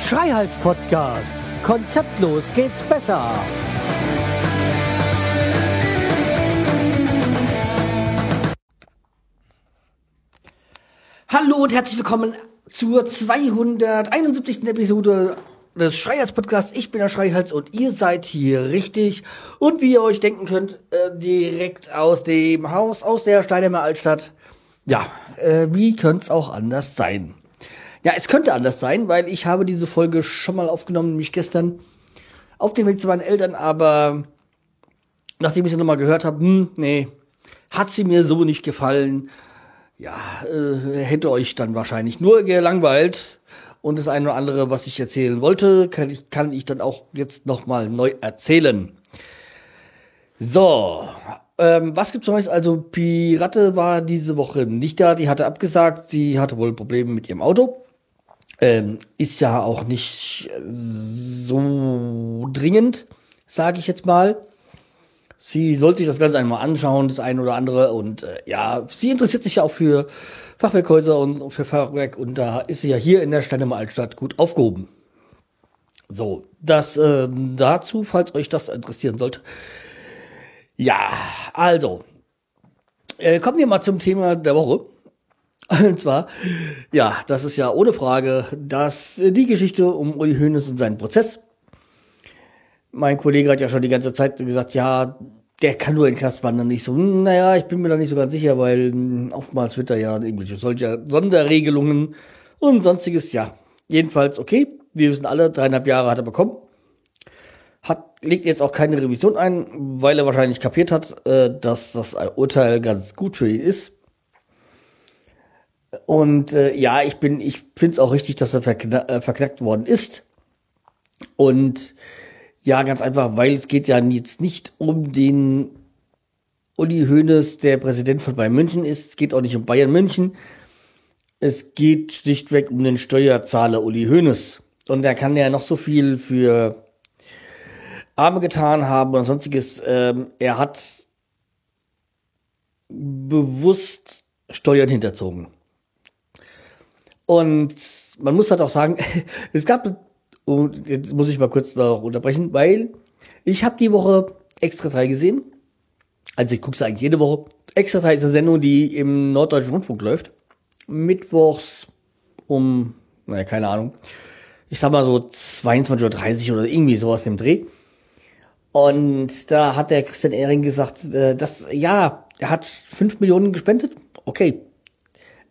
Schreihals Podcast. Konzeptlos geht's besser. Hallo und herzlich willkommen zur 271. Episode des Schreihals Podcasts. Ich bin der Schreihals und ihr seid hier richtig. Und wie ihr euch denken könnt, äh, direkt aus dem Haus, aus der Steinheimer Altstadt. Ja, äh, wie könnte es auch anders sein? Ja, es könnte anders sein, weil ich habe diese Folge schon mal aufgenommen, nämlich gestern auf dem Weg zu meinen Eltern, aber nachdem ich sie nochmal gehört habe, hm, nee, hat sie mir so nicht gefallen. Ja, äh, hätte euch dann wahrscheinlich nur gelangweilt. Und das eine oder andere, was ich erzählen wollte, kann ich, kann ich dann auch jetzt nochmal neu erzählen. So, ähm, was gibt's Neues? Also, Pirate war diese Woche nicht da, die hatte abgesagt, sie hatte wohl Probleme mit ihrem Auto. Ähm, ist ja auch nicht so dringend, sage ich jetzt mal. Sie sollte sich das Ganze einmal anschauen, das eine oder andere. Und äh, ja, sie interessiert sich ja auch für Fachwerkhäuser und für Fachwerk. Und da ist sie ja hier in der Steinemer Altstadt gut aufgehoben. So, das äh, dazu, falls euch das interessieren sollte. Ja, also, äh, kommen wir mal zum Thema der Woche. Und zwar, ja, das ist ja ohne Frage, dass äh, die Geschichte um Uli Hoeneß und seinen Prozess. Mein Kollege hat ja schon die ganze Zeit gesagt, ja, der kann nur in Knast wandern. Nicht so, hm, naja, ich bin mir da nicht so ganz sicher, weil hm, oftmals wird da ja irgendwelche solcher Sonderregelungen und sonstiges, ja. Jedenfalls, okay, wir wissen alle, dreieinhalb Jahre hat er bekommen. Hat, legt jetzt auch keine Revision ein, weil er wahrscheinlich kapiert hat, äh, dass das Urteil ganz gut für ihn ist. Und äh, ja, ich bin, ich finde es auch richtig, dass er verkna äh, verknackt worden ist. Und ja, ganz einfach, weil es geht ja jetzt nicht um den Uli Hoeneß, der Präsident von Bayern München ist. Es geht auch nicht um Bayern München. Es geht schlichtweg um den Steuerzahler Uli Hoeneß. Und er kann ja noch so viel für Arme getan haben und sonstiges. Ähm, er hat bewusst Steuern hinterzogen. Und man muss halt auch sagen, es gab, und jetzt muss ich mal kurz noch unterbrechen, weil ich habe die Woche Extra 3 gesehen. Also ich gucke es eigentlich jede Woche. Extra 3 ist eine Sendung, die im Norddeutschen Rundfunk läuft. Mittwochs um, naja, keine Ahnung. Ich sag mal so 22.30 Uhr oder irgendwie sowas im Dreh. Und da hat der Christian Ehring gesagt, äh, dass, ja, er hat 5 Millionen gespendet. Okay.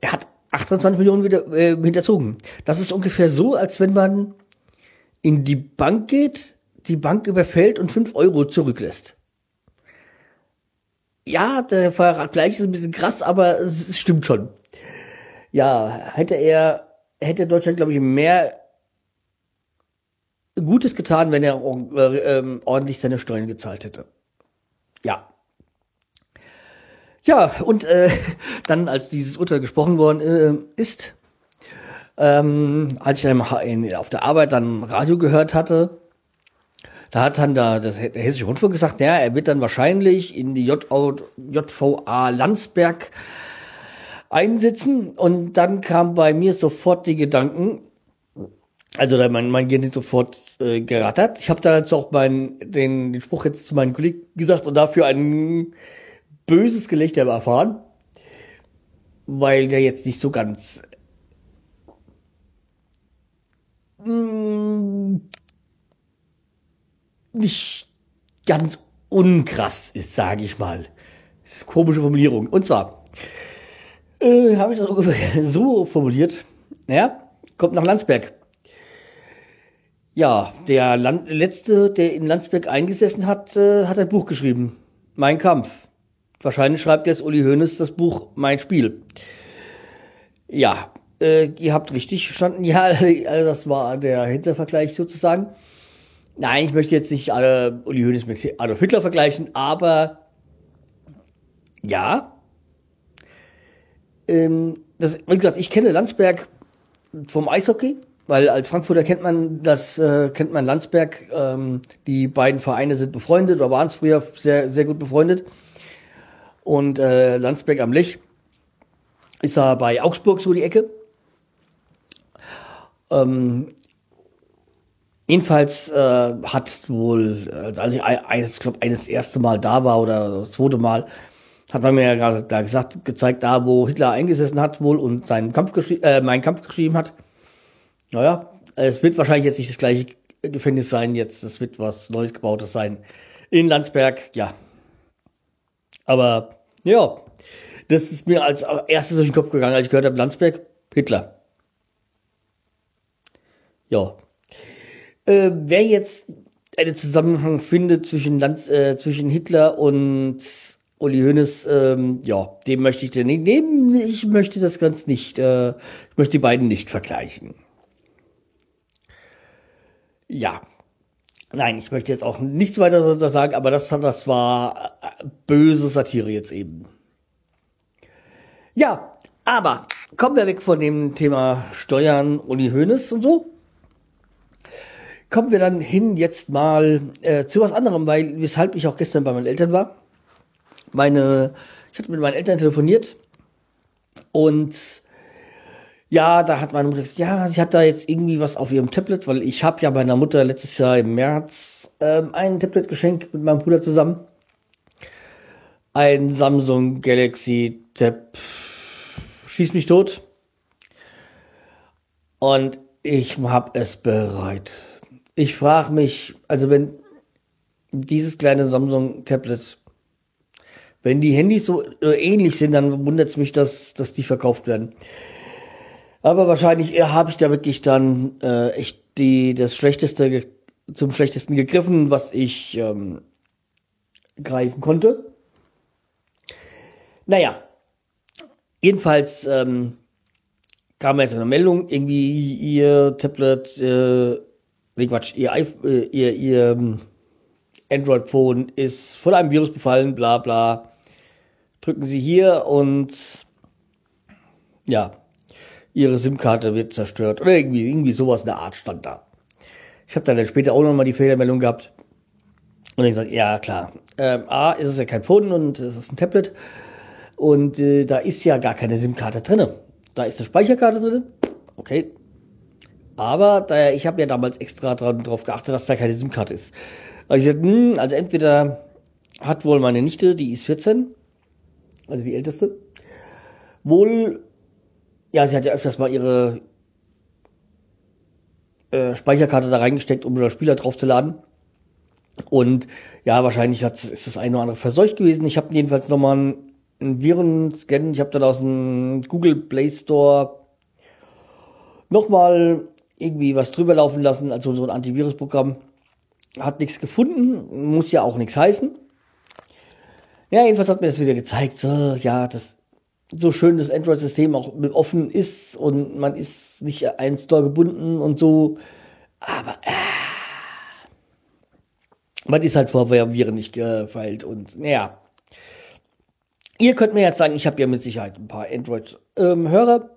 Er hat 28 Millionen wieder äh, hinterzogen. Das ist ungefähr so, als wenn man in die Bank geht, die Bank überfällt und 5 Euro zurücklässt. Ja, der Vergleich ist ein bisschen krass, aber es stimmt schon. Ja, hätte er, hätte Deutschland, glaube ich, mehr Gutes getan, wenn er äh, äh, ordentlich seine Steuern gezahlt hätte. Ja. Ja, und äh, dann, als dieses Urteil gesprochen worden äh, ist, ähm, als ich dann auf der Arbeit dann Radio gehört hatte, da hat dann da das, der Hessische Rundfunk gesagt, naja, er wird dann wahrscheinlich in die JVA Landsberg einsitzen. Und dann kam bei mir sofort die Gedanken, also mein, mein Gehirn ist sofort äh, gerattert. Ich habe da jetzt auch meinen, den, den Spruch jetzt zu meinen Kollegen gesagt und dafür ein böses Gelächter erfahren, weil der jetzt nicht so ganz mh, nicht ganz unkrass ist, sage ich mal. Das ist komische Formulierung. Und zwar äh, habe ich das so formuliert. Naja, kommt nach Landsberg. Ja, der Land letzte, der in Landsberg eingesessen hat, äh, hat ein Buch geschrieben. Mein Kampf. Wahrscheinlich schreibt jetzt Uli Hoeneß das Buch Mein Spiel. Ja, äh, ihr habt richtig verstanden. Ja, also das war der Hintervergleich sozusagen. Nein, ich möchte jetzt nicht alle Uli Hoeneß mit Adolf Hitler vergleichen, aber ja. Ähm, das, wie gesagt, ich kenne Landsberg vom Eishockey weil als Frankfurter kennt man das, äh, kennt man Landsberg. Ähm, die beiden Vereine sind befreundet oder waren es früher sehr, sehr gut befreundet. Und äh, Landsberg am Lech ist er bei Augsburg so die Ecke. Ähm, jedenfalls äh, hat wohl, äh, als ich, ich glaube, eines erste Mal da war oder das zweite Mal, hat man mir ja gerade da gesagt, gezeigt, da wo Hitler eingesessen hat wohl und seinen Kampf äh, meinen Kampf geschrieben hat. Naja, es wird wahrscheinlich jetzt nicht das gleiche Gefängnis sein, jetzt, es wird was Neues gebautes sein. In Landsberg, ja. Aber, ja, das ist mir als erstes durch den Kopf gegangen, als ich gehört habe, Landsberg, Hitler. Ja. Äh, wer jetzt einen Zusammenhang findet zwischen, Lanz, äh, zwischen Hitler und Uli Hoeneß, ähm, ja, dem möchte ich denn nicht nehmen. Ich möchte das ganz nicht, äh, ich möchte die beiden nicht vergleichen. Ja. Nein, ich möchte jetzt auch nichts weiter sagen, aber das, das war äh, böse Satire jetzt eben. Ja, aber kommen wir weg von dem Thema Steuern, Uli Hoeneß und so. Kommen wir dann hin jetzt mal äh, zu was anderem, weil weshalb ich auch gestern bei meinen Eltern war meine, ich hatte mit meinen Eltern telefoniert und ja, da hat meine Mutter gesagt, ja, sie hat da jetzt irgendwie was auf ihrem Tablet, weil ich habe ja meiner Mutter letztes Jahr im März ähm, ein Tablet geschenkt mit meinem Bruder zusammen. Ein Samsung Galaxy Tab schieß mich tot. Und ich hab es bereut. Ich frage mich, also wenn dieses kleine Samsung Tablet wenn die Handys so äh, ähnlich sind, dann wundert es mich, dass, dass die verkauft werden. Aber wahrscheinlich äh, habe ich da wirklich dann äh, echt die, das Schlechteste zum Schlechtesten gegriffen, was ich ähm, greifen konnte. Naja, jedenfalls ähm, kam jetzt eine Meldung, irgendwie ihr Tablet, äh, nee, Quatsch, ihr, äh, ihr, ihr ähm, Android-Phone ist von einem Virus befallen, bla bla. Drücken Sie hier und ja, Ihre SIM-Karte wird zerstört. Oder irgendwie, irgendwie sowas in der Art stand da. Ich habe dann später auch nochmal die Fehlermeldung gehabt. Und ich gesagt, ja klar, ähm, A, ist es ja kein Phone und es ist ein Tablet. Und äh, da ist ja gar keine SIM-Karte drinne. Da ist eine Speicherkarte drin, okay. Aber da, ich habe ja damals extra darauf geachtet, dass da keine SIM-Karte ist. Also ich gesagt, hm, also entweder hat wohl meine Nichte, die ist 14, also die älteste, wohl, ja, sie hat ja öfters mal ihre äh, Speicherkarte da reingesteckt, um das Spieler draufzuladen. Und ja, wahrscheinlich hat, ist das eine oder andere verseucht gewesen. Ich habe jedenfalls nochmal einen, einen Viren-Scan. Ich habe dann aus dem Google Play Store nochmal irgendwie was drüber laufen lassen, also so ein Antivirusprogramm. Hat nichts gefunden, muss ja auch nichts heißen. Ja, jedenfalls hat mir das wieder gezeigt, so, ja, das so schön das Android-System auch offen ist und man ist nicht ein Store gebunden und so, aber äh, man ist halt vor Viren nicht gefeilt und naja. Ihr könnt mir jetzt sagen, ich habe ja mit Sicherheit ein paar Android-Hörer. Ähm,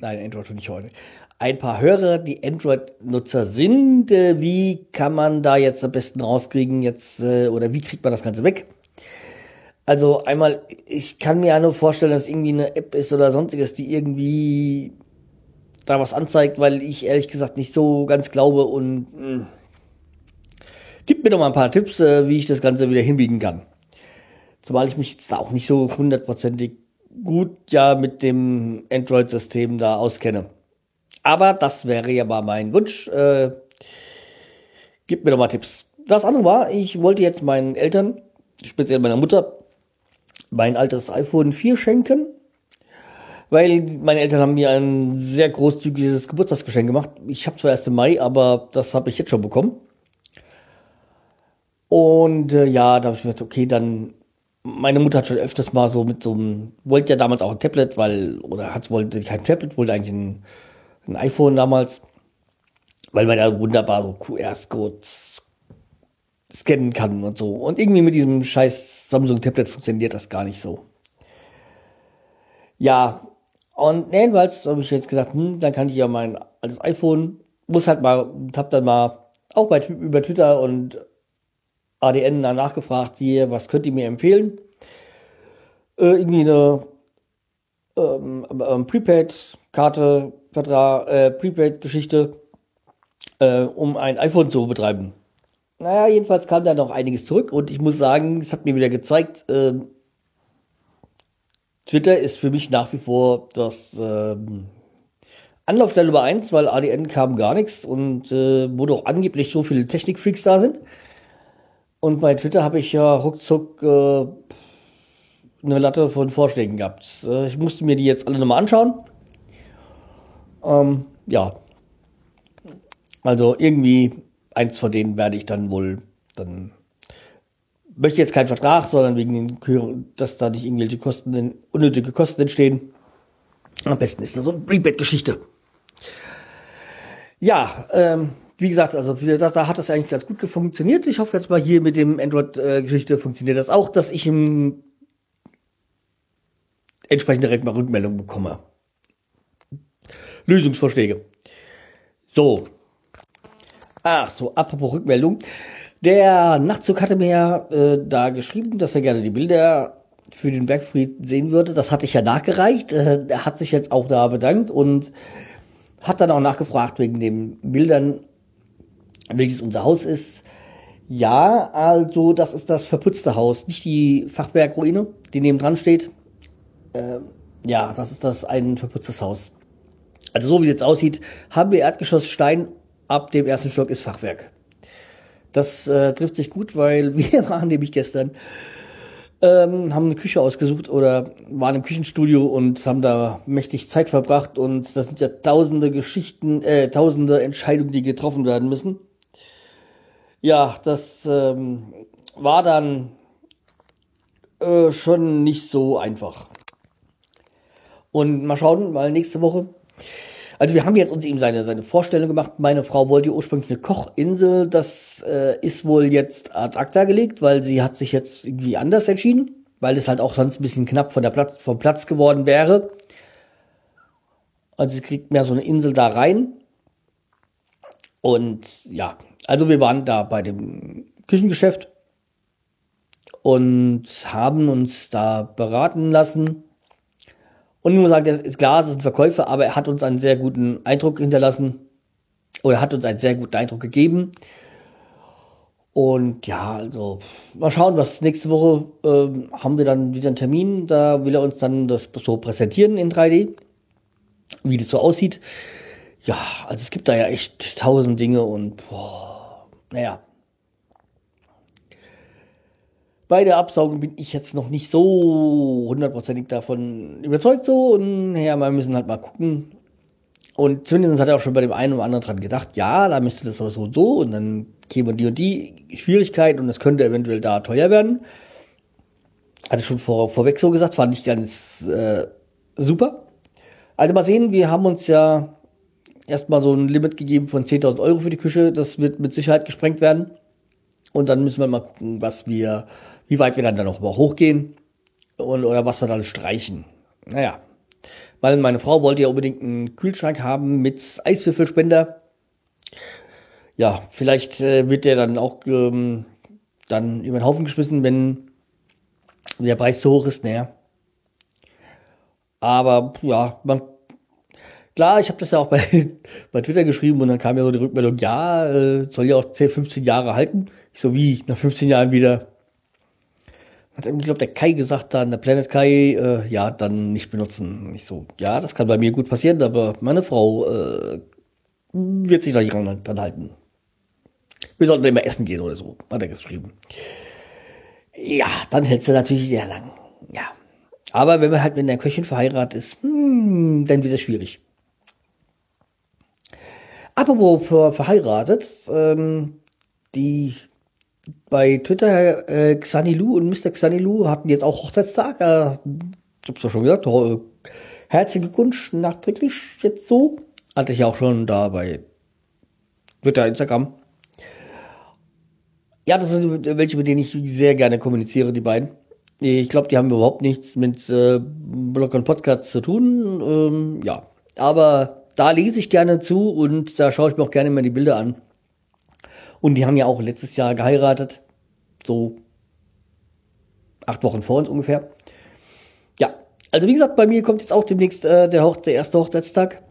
Nein, Android nicht heute. Ein paar Hörer, die Android-Nutzer sind. Äh, wie kann man da jetzt am besten rauskriegen jetzt äh, oder wie kriegt man das Ganze weg? Also einmal, ich kann mir ja nur vorstellen, dass irgendwie eine App ist oder sonstiges, die irgendwie da was anzeigt, weil ich ehrlich gesagt nicht so ganz glaube und mh. Hm, gib mir doch mal ein paar Tipps, äh, wie ich das Ganze wieder hinbiegen kann. Zumal ich mich jetzt da auch nicht so hundertprozentig gut ja mit dem Android-System da auskenne. Aber das wäre ja mal mein Wunsch. Äh, gib mir doch mal Tipps. Das andere war, ich wollte jetzt meinen Eltern, speziell meiner Mutter, mein altes iPhone 4 schenken, weil meine Eltern haben mir ein sehr großzügiges Geburtstagsgeschenk gemacht. Ich habe zwar erst im Mai, aber das habe ich jetzt schon bekommen. Und äh, ja, da habe ich mir gedacht, okay, dann meine Mutter hat schon öfters mal so mit so einem, wollte ja damals auch ein Tablet, weil, oder hat wollte kein Tablet, wollte eigentlich ein, ein iPhone damals, weil man da wunderbar so QR-Codes scannen kann und so. Und irgendwie mit diesem scheiß Samsung-Tablet funktioniert das gar nicht so. Ja, und jedenfalls habe ich jetzt gesagt, hm, dann kann ich ja mein altes iPhone, muss halt mal, hab dann mal auch bei, über Twitter und ADN danach gefragt, hier, was könnt ihr mir empfehlen? Äh, irgendwie eine ähm, ähm, Prepaid-Karte, Vertrag, äh, Prepaid-Geschichte, äh, um ein iPhone zu betreiben. Naja, jedenfalls kam da noch einiges zurück und ich muss sagen, es hat mir wieder gezeigt, äh, Twitter ist für mich nach wie vor das äh, Anlaufstelle Nummer eins, weil ADN kam gar nichts und äh, wo doch angeblich so viele Technikfreaks da sind. Und bei Twitter habe ich ja ruckzuck äh, eine Latte von Vorschlägen gehabt. Äh, ich musste mir die jetzt alle nochmal anschauen. Ähm, ja. Also irgendwie eins von denen werde ich dann wohl dann möchte jetzt keinen Vertrag, sondern wegen den, dass da nicht irgendwelche Kosten, unnötige Kosten entstehen. Am besten ist das so eine Prepaid-Geschichte. Ja, ähm, wie gesagt, also da, da hat das eigentlich ganz gut funktioniert. Ich hoffe jetzt mal hier mit dem Android-Geschichte funktioniert das auch, dass ich im entsprechend direkt mal Rückmeldung bekomme. Lösungsvorschläge. So. Ach so, apropos Rückmeldung. Der Nachtzug hatte mir ja äh, da geschrieben, dass er gerne die Bilder für den Bergfried sehen würde. Das hatte ich ja nachgereicht. Äh, er hat sich jetzt auch da bedankt und hat dann auch nachgefragt wegen den Bildern, welches unser Haus ist. Ja, also das ist das verputzte Haus, nicht die Fachwerkruine, die neben dran steht. Äh, ja, das ist das ein verputztes Haus. Also so wie es jetzt aussieht, haben wir Erdgeschoss Stein, ab dem ersten Stock ist Fachwerk. Das äh, trifft sich gut, weil wir waren nämlich gestern, ähm, haben eine Küche ausgesucht oder waren im Küchenstudio und haben da mächtig Zeit verbracht und das sind ja tausende Geschichten, äh, tausende Entscheidungen, die getroffen werden müssen. Ja, das ähm, war dann äh, schon nicht so einfach. Und mal schauen, mal nächste Woche also wir haben jetzt uns ihm seine, seine Vorstellung gemacht. Meine Frau wollte ursprünglich eine Kochinsel. Das äh, ist wohl jetzt ad acta gelegt, weil sie hat sich jetzt irgendwie anders entschieden, weil es halt auch sonst ein bisschen knapp von der Platz, vom Platz geworden wäre. Also sie kriegt mehr so eine Insel da rein. Und ja, also wir waren da bei dem Küchengeschäft und haben uns da beraten lassen und nur sagt, ist klar, es ist ein Verkäufer, aber er hat uns einen sehr guten Eindruck hinterlassen. Oder hat uns einen sehr guten Eindruck gegeben. Und ja, also mal schauen, was nächste Woche ähm, haben wir dann wieder einen Termin. Da will er uns dann das so präsentieren in 3D, wie das so aussieht. Ja, also es gibt da ja echt tausend Dinge und boah, naja, bei der Absaugung bin ich jetzt noch nicht so hundertprozentig davon überzeugt so und ja, wir müssen halt mal gucken. Und zumindest hat er auch schon bei dem einen oder anderen dran gedacht, ja, da müsste das so und so und dann kämen die und die Schwierigkeit und es könnte eventuell da teuer werden. Hatte schon vor, vorweg so gesagt, fand ich ganz äh, super. Also mal sehen, wir haben uns ja erstmal so ein Limit gegeben von 10.000 Euro für die Küche. Das wird mit Sicherheit gesprengt werden. Und dann müssen wir mal gucken, was wir wie weit wir dann, dann noch hochgehen und, oder was wir dann streichen. Naja, weil meine Frau wollte ja unbedingt einen Kühlschrank haben mit Eiswürfelspender. Ja, vielleicht äh, wird der dann auch ähm, dann über den Haufen geschmissen, wenn der Preis zu hoch ist. Naja. Aber ja, man, klar, ich habe das ja auch bei, bei Twitter geschrieben und dann kam ja so die Rückmeldung, ja, äh, soll ja auch 10, 15 Jahre halten. Ich so, wie, nach 15 Jahren wieder hat ich glaube, der Kai gesagt dann, der Planet Kai, äh, ja, dann nicht benutzen. Nicht so, ja, das kann bei mir gut passieren, aber meine Frau äh, wird sich da nicht dran halten. Wir sollten immer essen gehen oder so, hat er geschrieben. Ja, dann hältst du natürlich sehr lang. Ja. Aber wenn man halt mit einer Köchin verheiratet ist, hm, dann wird es schwierig. Apropos ver verheiratet, ähm, die bei Twitter, äh, Xanilu und Mr. Xanilu hatten jetzt auch Hochzeitstag. Äh, ich hab's ja schon gesagt. Äh, herzlichen Glückwunsch nachträglich jetzt so. Hatte ich ja auch schon da bei Twitter, Instagram. Ja, das sind welche, mit denen ich sehr gerne kommuniziere, die beiden. Ich glaube, die haben überhaupt nichts mit äh, Blog und Podcast zu tun. Ähm, ja, aber da lese ich gerne zu und da schaue ich mir auch gerne mal die Bilder an. Und die haben ja auch letztes Jahr geheiratet. So acht Wochen vor uns ungefähr. Ja, also wie gesagt, bei mir kommt jetzt auch demnächst äh, der, Hoch der erste Hochzeitstag.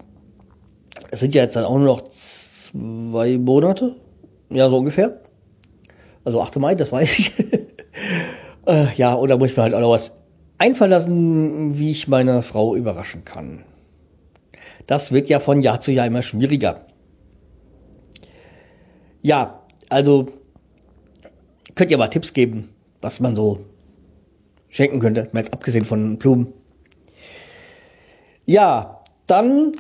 Es sind ja jetzt dann auch nur noch zwei Monate. Ja, so ungefähr. Also 8. Mai, das weiß ich. äh, ja, oder muss ich mir halt auch noch was einfallen lassen, wie ich meine Frau überraschen kann. Das wird ja von Jahr zu Jahr immer schwieriger. Ja, also könnt ihr mal Tipps geben, was man so schenken könnte, mal jetzt abgesehen von Blumen. Ja, dann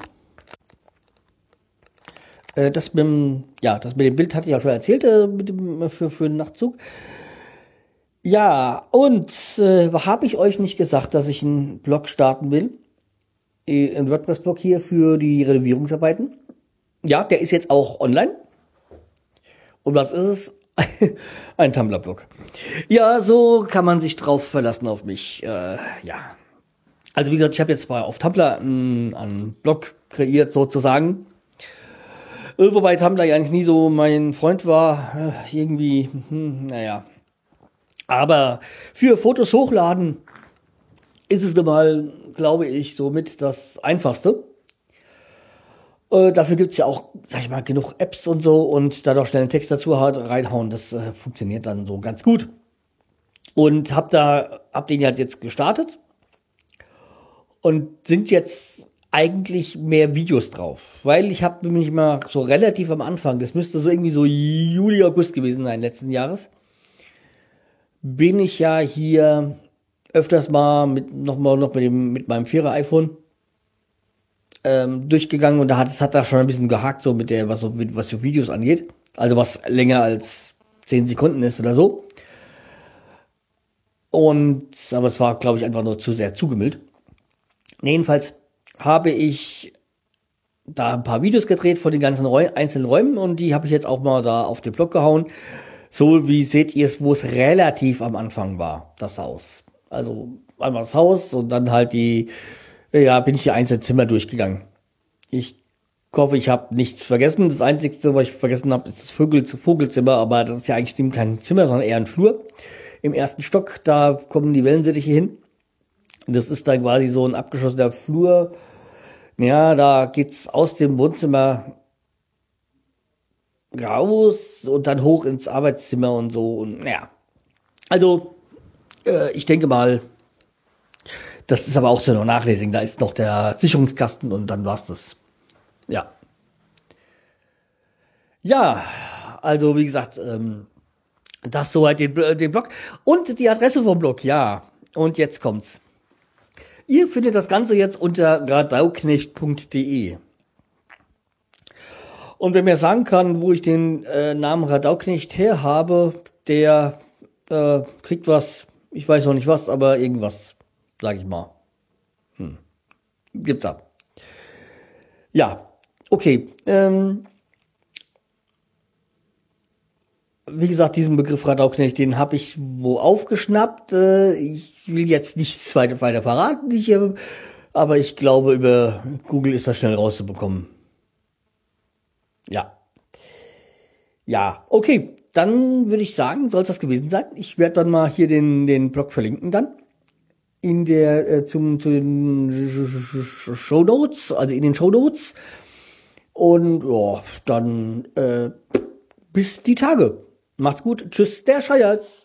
äh, das mit dem, ja, das mit dem Bild hatte ich ja schon erzählt äh, dem, für, für den Nachtzug. Ja, und äh, habe ich euch nicht gesagt, dass ich einen Blog starten will? Äh, ein WordPress-Blog hier für die Renovierungsarbeiten. Ja, der ist jetzt auch online. Und was ist es? ein Tumblr-Blog. Ja, so kann man sich drauf verlassen auf mich. Äh, ja. Also wie gesagt, ich habe jetzt mal auf Tumblr einen, einen Blog kreiert sozusagen. Äh, wobei Tumblr ja eigentlich nie so mein Freund war. Äh, irgendwie, hm, naja. Aber für Fotos hochladen ist es nun mal, glaube ich, somit das Einfachste. Äh, dafür gibt's ja auch, sag ich mal, genug Apps und so und da noch schnell einen Text dazu halt reinhauen, das äh, funktioniert dann so ganz gut. Und hab da, hab den halt jetzt gestartet und sind jetzt eigentlich mehr Videos drauf, weil ich habe nämlich mal so relativ am Anfang, das müsste so irgendwie so Juli, August gewesen sein letzten Jahres, bin ich ja hier öfters mal mit noch noch mit dem mit meinem vierer iPhone ähm, durchgegangen und da hat es hat da schon ein bisschen gehakt so mit der was so was so Videos angeht, also was länger als zehn Sekunden ist oder so. Und aber es war glaube ich einfach nur zu sehr zugemüllt. Jedenfalls habe ich da ein paar Videos gedreht von den ganzen Räu einzelnen Räumen und die habe ich jetzt auch mal da auf den Blog gehauen. So wie seht ihr es, wo es relativ am Anfang war, das Haus. Also einmal das Haus und dann halt die, ja, bin ich die einzelnen Zimmer durchgegangen. Ich hoffe, ich habe nichts vergessen. Das Einzige, was ich vergessen habe, ist das Vogel Vogelzimmer, aber das ist ja eigentlich kein Zimmer, sondern eher ein Flur. Im ersten Stock, da kommen die Wellensittiche hin. Das ist dann quasi so ein abgeschlossener Flur. Ja, da geht's aus dem Wohnzimmer raus und dann hoch ins Arbeitszimmer und so. Und ja, also äh, ich denke mal, das ist aber auch zu noch nachlesen. Da ist noch der Sicherungskasten und dann war's das. Ja. Ja, also wie gesagt, ähm, das soweit den, den Blog und die Adresse vom Blog. Ja, und jetzt kommt's. Ihr findet das Ganze jetzt unter radauknecht.de. Und wer mir sagen kann, wo ich den äh, Namen Radauknecht her habe, der äh, kriegt was, ich weiß noch nicht was, aber irgendwas, sag ich mal. Hm. Gibt's da. Ja, okay. Ähm, wie gesagt, diesen Begriff Radauknecht, den habe ich wo aufgeschnappt. Äh, ich will jetzt nichts weiter, weiter verraten, ich, äh, aber ich glaube, über Google ist das schnell rauszubekommen. Ja. Ja, okay. Dann würde ich sagen, soll es das gewesen sein. Ich werde dann mal hier den, den Blog verlinken dann. In der, äh, zum, zu den Show Notes, also in den Show Notes. Und ja, dann äh, bis die Tage. Macht's gut. Tschüss, der Scheiers.